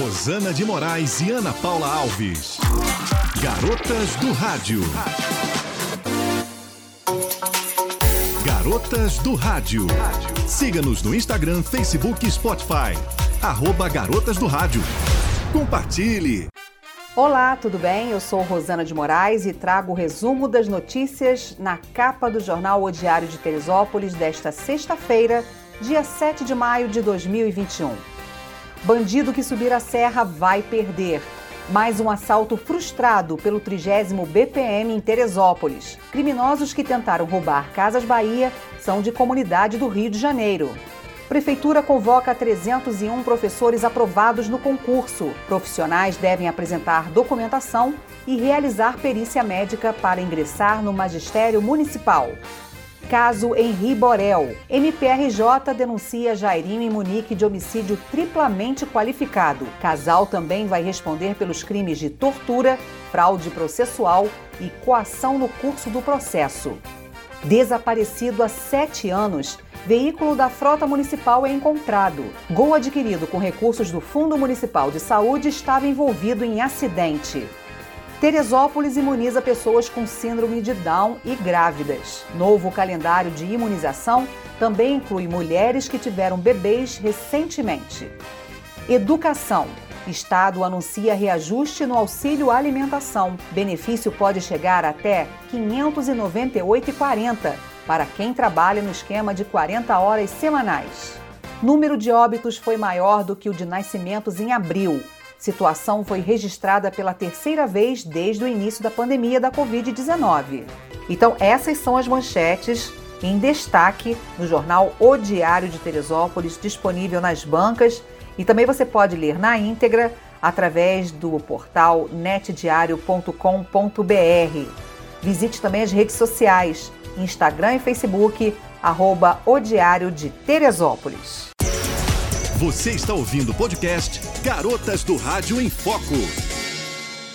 Rosana de Moraes e Ana Paula Alves. Garotas do Rádio. Garotas do Rádio. Siga-nos no Instagram, Facebook e Spotify. Arroba Garotas do Rádio. Compartilhe. Olá, tudo bem? Eu sou Rosana de Moraes e trago o resumo das notícias na capa do jornal O Diário de Teresópolis desta sexta-feira, dia 7 de maio de 2021. Bandido que subir a serra vai perder. Mais um assalto frustrado pelo 30 BPM em Teresópolis. Criminosos que tentaram roubar Casas Bahia são de comunidade do Rio de Janeiro. Prefeitura convoca 301 professores aprovados no concurso. Profissionais devem apresentar documentação e realizar perícia médica para ingressar no magistério municipal. Caso Henri Borel. MPRJ denuncia Jairinho e Munique de homicídio triplamente qualificado. Casal também vai responder pelos crimes de tortura, fraude processual e coação no curso do processo. Desaparecido há sete anos, veículo da frota municipal é encontrado. Gol adquirido com recursos do Fundo Municipal de Saúde estava envolvido em acidente. Teresópolis imuniza pessoas com síndrome de Down e grávidas. Novo calendário de imunização também inclui mulheres que tiveram bebês recentemente. Educação. Estado anuncia reajuste no auxílio alimentação. Benefício pode chegar até R$ 598,40 para quem trabalha no esquema de 40 horas semanais. Número de óbitos foi maior do que o de nascimentos em abril. Situação foi registrada pela terceira vez desde o início da pandemia da Covid-19. Então, essas são as manchetes em destaque no jornal O Diário de Teresópolis, disponível nas bancas e também você pode ler na íntegra através do portal netdiario.com.br. Visite também as redes sociais, Instagram e Facebook, arroba O Diário de Teresópolis. Você está ouvindo o podcast Garotas do Rádio em Foco.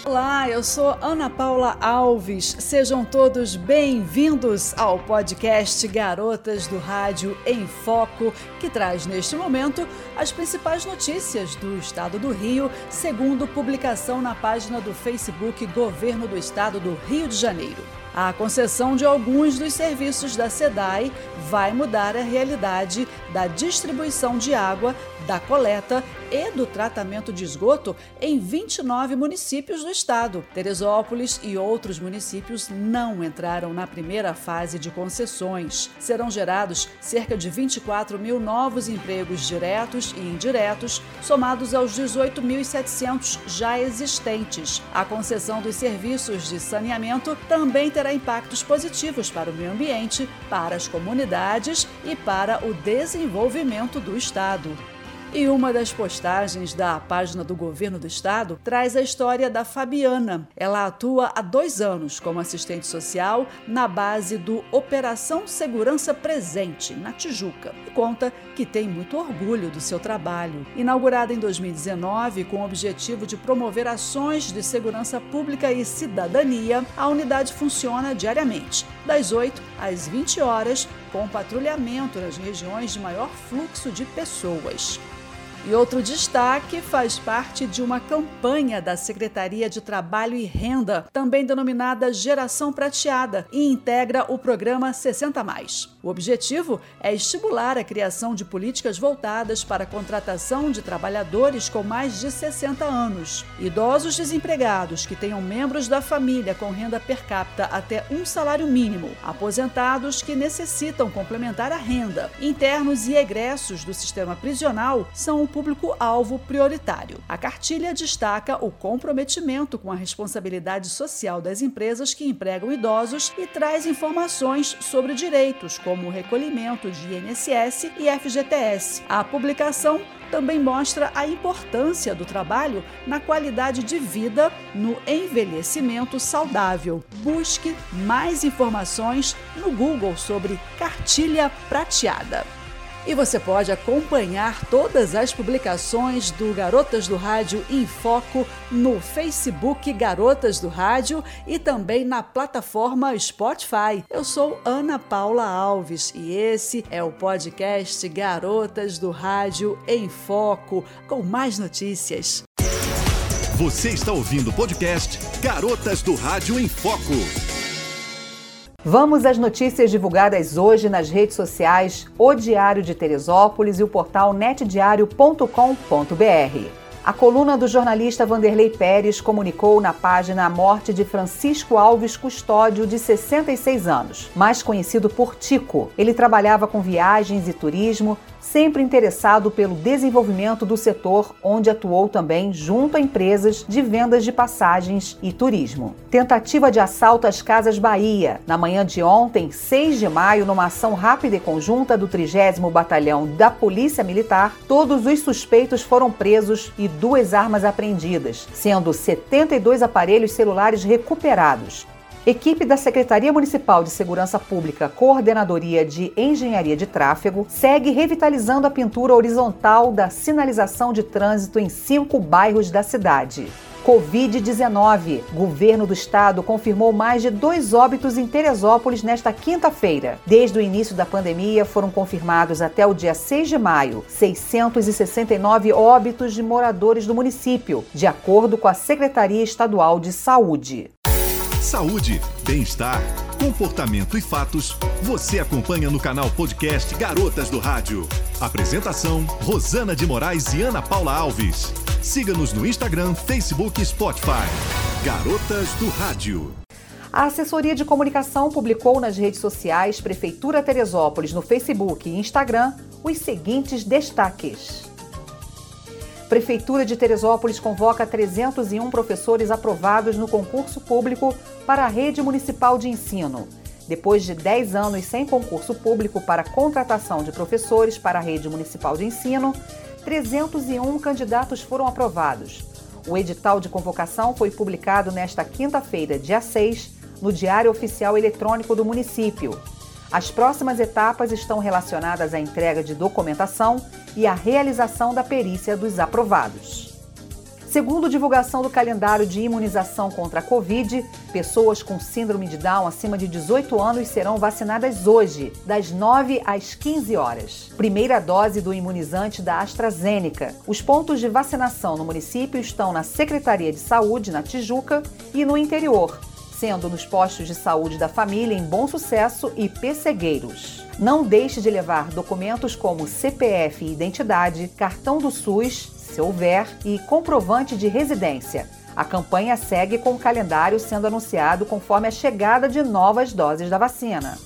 Olá, eu sou Ana Paula Alves. Sejam todos bem-vindos ao podcast Garotas do Rádio em Foco, que traz neste momento as principais notícias do estado do Rio, segundo publicação na página do Facebook Governo do Estado do Rio de Janeiro. A concessão de alguns dos serviços da SEDAI vai mudar a realidade da distribuição de água, da coleta e do tratamento de esgoto em 29 municípios do estado. Teresópolis e outros municípios não entraram na primeira fase de concessões. Serão gerados cerca de 24 mil novos empregos diretos e indiretos, somados aos 18.700 já existentes. A concessão dos serviços de saneamento também terá impactos positivos para o meio ambiente, para as comunidades e para o desenvolvimento do estado. E uma das postagens da página do governo do estado traz a história da Fabiana. Ela atua há dois anos como assistente social na base do Operação Segurança Presente, na Tijuca, e conta que tem muito orgulho do seu trabalho. Inaugurada em 2019 com o objetivo de promover ações de segurança pública e cidadania, a unidade funciona diariamente, das 8 às 20 horas, com patrulhamento nas regiões de maior fluxo de pessoas. E outro destaque faz parte de uma campanha da Secretaria de Trabalho e Renda, também denominada Geração Prateada, e integra o programa 60 Mais. O objetivo é estimular a criação de políticas voltadas para a contratação de trabalhadores com mais de 60 anos, idosos desempregados que tenham membros da família com renda per capita até um salário mínimo, aposentados que necessitam complementar a renda, internos e egressos do sistema prisional são o público-alvo prioritário. A cartilha destaca o comprometimento com a responsabilidade social das empresas que empregam idosos e traz informações sobre direitos, como o recolhimento de INSS e FGTS. A publicação também mostra a importância do trabalho na qualidade de vida no envelhecimento saudável. Busque mais informações no Google sobre cartilha prateada. E você pode acompanhar todas as publicações do Garotas do Rádio em Foco no Facebook Garotas do Rádio e também na plataforma Spotify. Eu sou Ana Paula Alves e esse é o podcast Garotas do Rádio em Foco, com mais notícias. Você está ouvindo o podcast Garotas do Rádio em Foco. Vamos às notícias divulgadas hoje nas redes sociais O Diário de Teresópolis e o portal netdiario.com.br. A coluna do jornalista Vanderlei Pérez comunicou na página a morte de Francisco Alves Custódio, de 66 anos, mais conhecido por Tico. Ele trabalhava com viagens e turismo, sempre interessado pelo desenvolvimento do setor, onde atuou também junto a empresas de vendas de passagens e turismo. Tentativa de assalto às Casas Bahia. Na manhã de ontem, 6 de maio, numa ação rápida e conjunta do 30 Batalhão da Polícia Militar, todos os suspeitos foram presos e duas armas apreendidas, sendo 72 aparelhos celulares recuperados. Equipe da Secretaria Municipal de Segurança Pública, Coordenadoria de Engenharia de Tráfego, segue revitalizando a pintura horizontal da sinalização de trânsito em cinco bairros da cidade. Covid-19. Governo do Estado confirmou mais de dois óbitos em Teresópolis nesta quinta-feira. Desde o início da pandemia, foram confirmados até o dia 6 de maio 669 óbitos de moradores do município, de acordo com a Secretaria Estadual de Saúde. Saúde, bem-estar, comportamento e fatos, você acompanha no canal podcast Garotas do Rádio. Apresentação: Rosana de Moraes e Ana Paula Alves. Siga-nos no Instagram, Facebook e Spotify. Garotas do Rádio. A assessoria de comunicação publicou nas redes sociais Prefeitura Teresópolis no Facebook e Instagram os seguintes destaques. Prefeitura de Teresópolis convoca 301 professores aprovados no concurso público para a rede municipal de ensino. Depois de 10 anos sem concurso público para contratação de professores para a rede municipal de ensino, 301 candidatos foram aprovados. O edital de convocação foi publicado nesta quinta-feira, dia 6, no Diário Oficial Eletrônico do município. As próximas etapas estão relacionadas à entrega de documentação e à realização da perícia dos aprovados. Segundo divulgação do calendário de imunização contra a Covid, pessoas com síndrome de Down acima de 18 anos serão vacinadas hoje, das 9 às 15 horas. Primeira dose do imunizante da AstraZeneca. Os pontos de vacinação no município estão na Secretaria de Saúde, na Tijuca, e no interior, sendo nos postos de saúde da família em Bom Sucesso e Pessegueiros. Não deixe de levar documentos como CPF e identidade, cartão do SUS, se houver, e comprovante de residência. A campanha segue com o calendário sendo anunciado conforme a chegada de novas doses da vacina.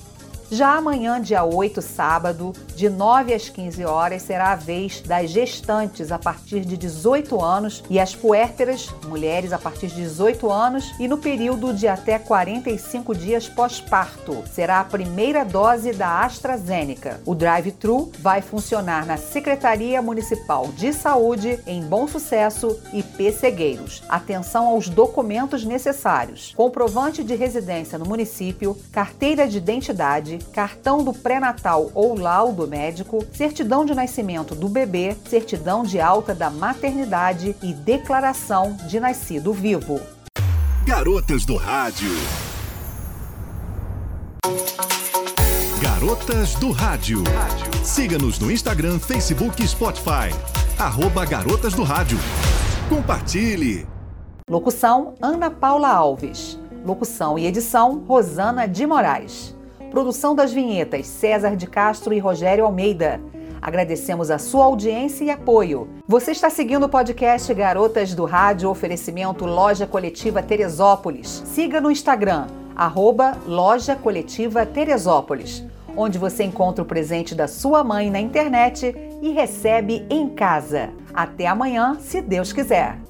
Já amanhã, dia 8, sábado, de 9 às 15 horas, será a vez das gestantes a partir de 18 anos e as puérperas, mulheres a partir de 18 anos e no período de até 45 dias pós-parto. Será a primeira dose da AstraZeneca. O drive-thru vai funcionar na Secretaria Municipal de Saúde, em Bom Sucesso e Pessegueiros. Atenção aos documentos necessários: comprovante de residência no município, carteira de identidade, cartão do pré-natal ou laudo médico, certidão de nascimento do bebê, certidão de alta da maternidade e declaração de nascido vivo. Garotas do Rádio. Garotas do Rádio. Siga-nos no Instagram, Facebook e Spotify. Arroba Garotas do Rádio. Compartilhe. Locução: Ana Paula Alves. Locução e edição: Rosana de Moraes. Produção das vinhetas César de Castro e Rogério Almeida. Agradecemos a sua audiência e apoio. Você está seguindo o podcast Garotas do Rádio, oferecimento Loja Coletiva Teresópolis. Siga no Instagram, arroba Loja Coletiva Teresópolis, onde você encontra o presente da sua mãe na internet e recebe em casa. Até amanhã, se Deus quiser.